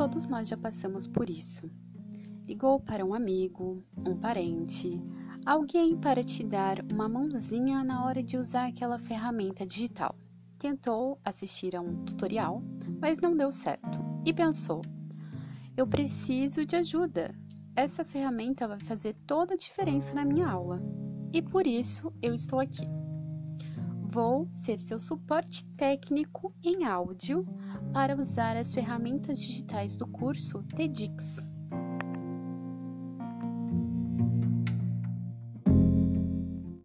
todos nós já passamos por isso. Ligou para um amigo, um parente, alguém para te dar uma mãozinha na hora de usar aquela ferramenta digital. Tentou assistir a um tutorial, mas não deu certo e pensou: eu preciso de ajuda. Essa ferramenta vai fazer toda a diferença na minha aula e por isso eu estou aqui. Vou ser seu suporte técnico em áudio para usar as ferramentas digitais do curso TEDx.